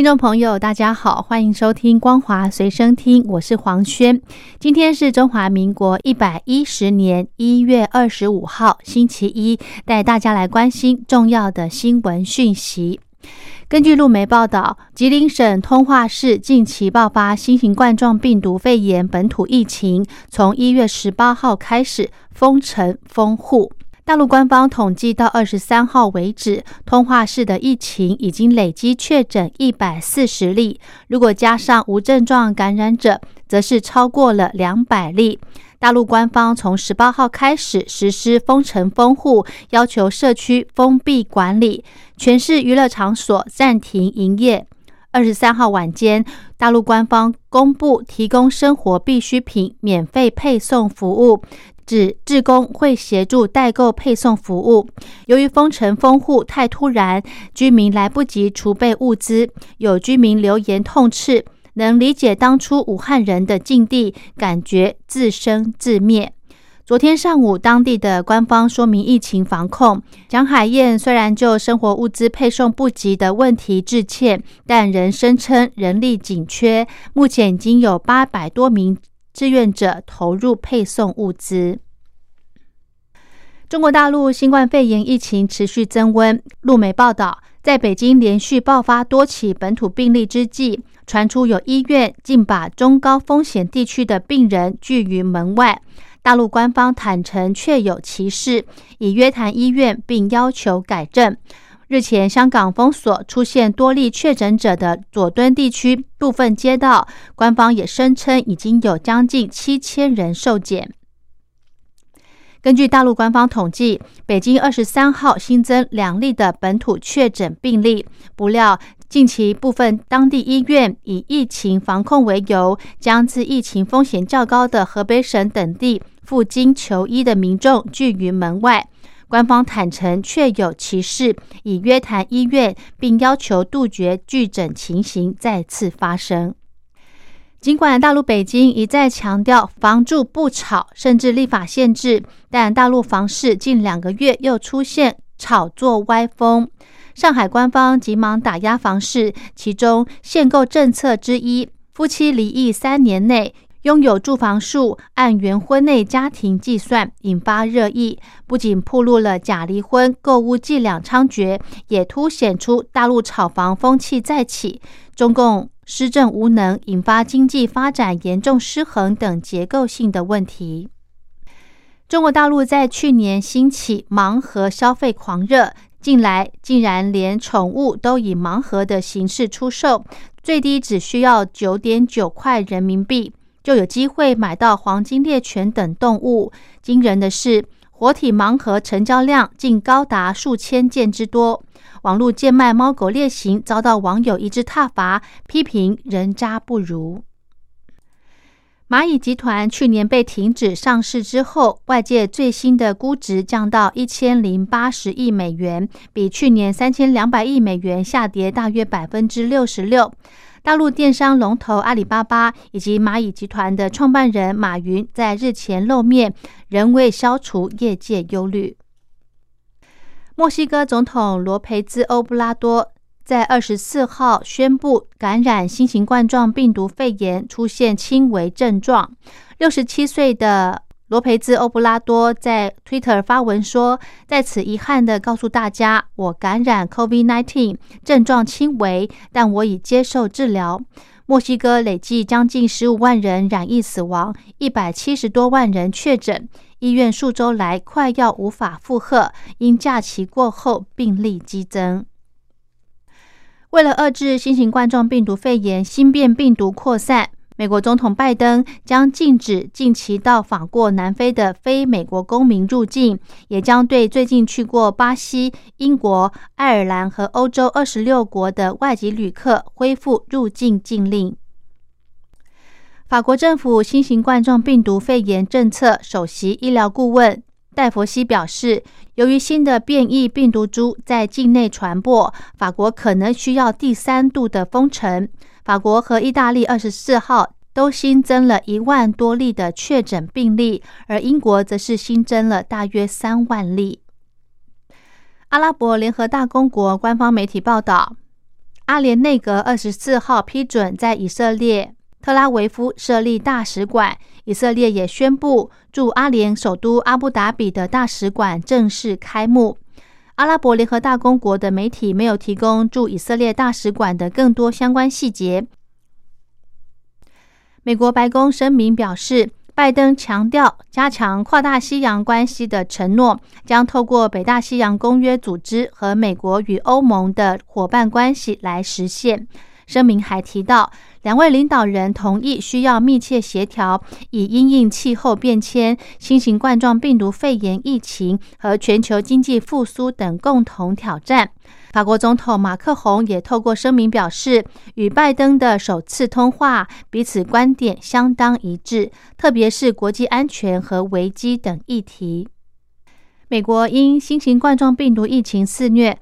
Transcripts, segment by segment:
听众朋友，大家好，欢迎收听《光华随身听》，我是黄轩。今天是中华民国一百一十年一月二十五号，星期一，带大家来关心重要的新闻讯息。根据路媒报道，吉林省通化市近期爆发新型冠状病毒肺炎本土疫情，从一月十八号开始封城封户。大陆官方统计到二十三号为止，通化市的疫情已经累积确诊一百四十例，如果加上无症状感染者，则是超过了两百例。大陆官方从十八号开始实施封城封户，要求社区封闭管理，全市娱乐场所暂停营业。二十三号晚间，大陆官方公布提供生活必需品免费配送服务，指志工会协助代购配送服务。由于封城封户太突然，居民来不及储备物资，有居民留言痛斥。能理解当初武汉人的境地，感觉自生自灭。昨天上午，当地的官方说明疫情防控。蒋海燕虽然就生活物资配送不及的问题致歉，但仍声称人力紧缺，目前已经有八百多名志愿者投入配送物资。中国大陆新冠肺炎疫情持续增温，路媒报道，在北京连续爆发多起本土病例之际。传出有医院竟把中高风险地区的病人拒于门外，大陆官方坦承确有其事，已约谈医院并要求改正。日前，香港封锁出现多例确诊者的佐敦地区部分街道，官方也声称已经有将近七千人受检。根据大陆官方统计，北京二十三号新增两例的本土确诊病例，不料。近期部分当地医院以疫情防控为由，将自疫情风险较高的河北省等地赴京求医的民众拒于门外。官方坦承确有其事，已约谈医院，并要求杜绝拒诊情形再次发生。尽管大陆北京一再强调房住不炒，甚至立法限制，但大陆房市近两个月又出现炒作歪风。上海官方急忙打压房市，其中限购政策之一，夫妻离异三年内拥有住房数按原婚内家庭计算，引发热议。不仅暴露了假离婚购物伎俩猖獗，也凸显出大陆炒房风气再起，中共施政无能，引发经济发展严重失衡等结构性的问题。中国大陆在去年兴起盲盒消费狂热。近来竟然连宠物都以盲盒的形式出售，最低只需要九点九块人民币，就有机会买到黄金猎犬等动物。惊人的是，活体盲盒成交量竟高达数千件之多。网络贱卖猫狗猎行遭到网友一致挞伐，批评人渣不如。蚂蚁集团去年被停止上市之后，外界最新的估值降到一千零八十亿美元，比去年三千两百亿美元下跌大约百分之六十六。大陆电商龙头阿里巴巴以及蚂蚁集团的创办人马云在日前露面，仍未消除业界忧虑。墨西哥总统罗培兹·欧布拉多。在二十四号宣布感染新型冠状病毒肺炎，出现轻微症状。六十七岁的罗培兹·欧布拉多在 Twitter 发文说：“在此遗憾的告诉大家，我感染 COVID-19，症状轻微，但我已接受治疗。”墨西哥累计将近十五万人染疫死亡，一百七十多万人确诊，医院数周来快要无法负荷，因假期过后病例激增。为了遏制新型冠状病毒肺炎新变病毒扩散，美国总统拜登将禁止近期到访过南非的非美国公民入境，也将对最近去过巴西、英国、爱尔兰和欧洲二十六国的外籍旅客恢复入境禁令。法国政府新型冠状病毒肺炎政策首席医疗顾问戴佛西表示，由于新的变异病毒株在境内传播，法国可能需要第三度的封城。法国和意大利二十四号都新增了一万多例的确诊病例，而英国则是新增了大约三万例。阿拉伯联合大公国官方媒体报道，阿联内阁二十四号批准在以色列特拉维夫设立大使馆，以色列也宣布驻阿联首都阿布达比的大使馆正式开幕。阿拉伯联合大公国的媒体没有提供驻以色列大使馆的更多相关细节。美国白宫声明表示。拜登强调，加强跨大西洋关系的承诺将透过北大西洋公约组织和美国与欧盟的伙伴关系来实现。声明还提到，两位领导人同意需要密切协调，以因应气候变迁、新型冠状病毒肺炎疫情和全球经济复苏等共同挑战。法国总统马克宏也透过声明表示，与拜登的首次通话，彼此观点相当一致，特别是国际安全和危机等议题。美国因新型冠状病毒疫情肆虐，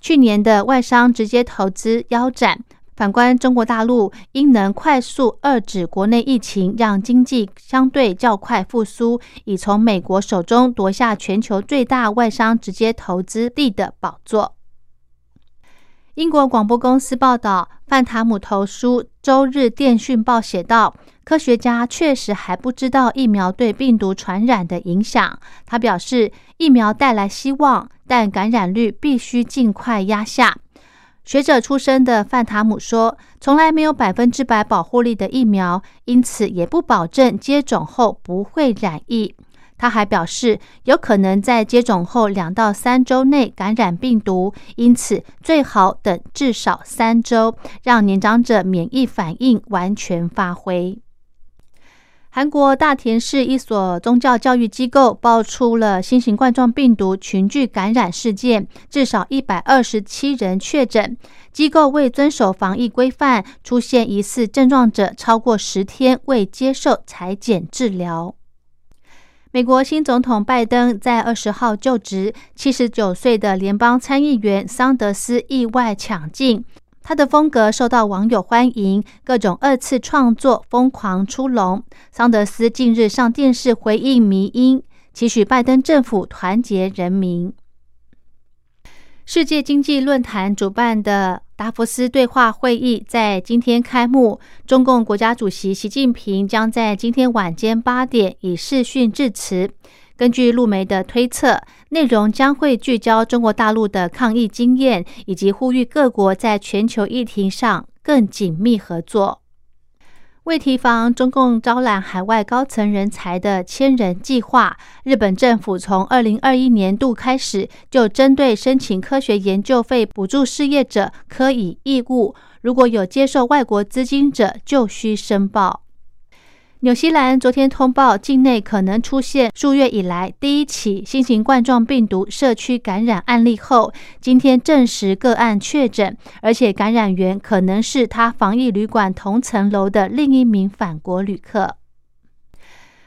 去年的外商直接投资腰斩。反观中国大陆，应能快速遏制国内疫情，让经济相对较快复苏，已从美国手中夺下全球最大外商直接投资地的宝座。英国广播公司报道，范塔姆投书《周日电讯报》写道：“科学家确实还不知道疫苗对病毒传染的影响。”他表示，疫苗带来希望，但感染率必须尽快压下。学者出身的范塔姆说：“从来没有百分之百保护力的疫苗，因此也不保证接种后不会染疫。”他还表示，有可能在接种后两到三周内感染病毒，因此最好等至少三周，让年长者免疫反应完全发挥。韩国大田市一所宗教教育机构爆出了新型冠状病毒群聚感染事件，至少一百二十七人确诊。机构未遵守防疫规范，出现疑似症状者超过十天未接受裁剪治疗。美国新总统拜登在二十号就职，七十九岁的联邦参议员桑德斯意外抢镜。他的风格受到网友欢迎，各种二次创作疯狂出笼。桑德斯近日上电视回应迷因，期许拜登政府团结人民。世界经济论坛主办的达福斯对话会议在今天开幕，中共国家主席习近平将在今天晚间八点以视讯致辞。根据路媒的推测，内容将会聚焦中国大陆的抗疫经验，以及呼吁各国在全球议题上更紧密合作。为提防中共招揽海外高层人才的“千人计划”，日本政府从二零二一年度开始就针对申请科学研究费补助事业者科以义务，如果有接受外国资金者，就需申报。纽西兰昨天通报境内可能出现数月以来第一起新型冠状病毒社区感染案例后，今天证实个案确诊，而且感染源可能是他防疫旅馆同层楼的另一名返国旅客。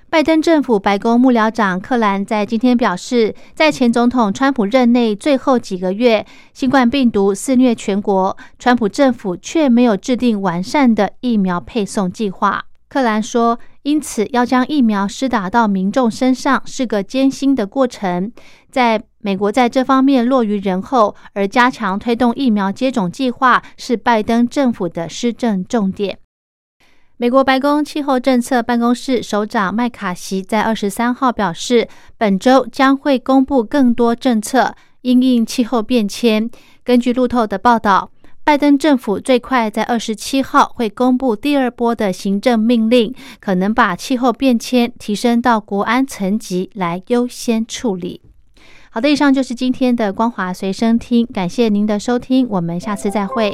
拜登政府白宫幕僚长克兰在今天表示，在前总统川普任内最后几个月，新冠病毒肆虐全国，川普政府却没有制定完善的疫苗配送计划。克兰说：“因此，要将疫苗施打到民众身上是个艰辛的过程。在美国，在这方面落于人后，而加强推动疫苗接种计划是拜登政府的施政重点。”美国白宫气候政策办公室首长麦卡锡在二十三号表示，本周将会公布更多政策，因应气候变迁。根据路透的报道。拜登政府最快在二十七号会公布第二波的行政命令，可能把气候变迁提升到国安层级来优先处理。好的，以上就是今天的光华随身听，感谢您的收听，我们下次再会。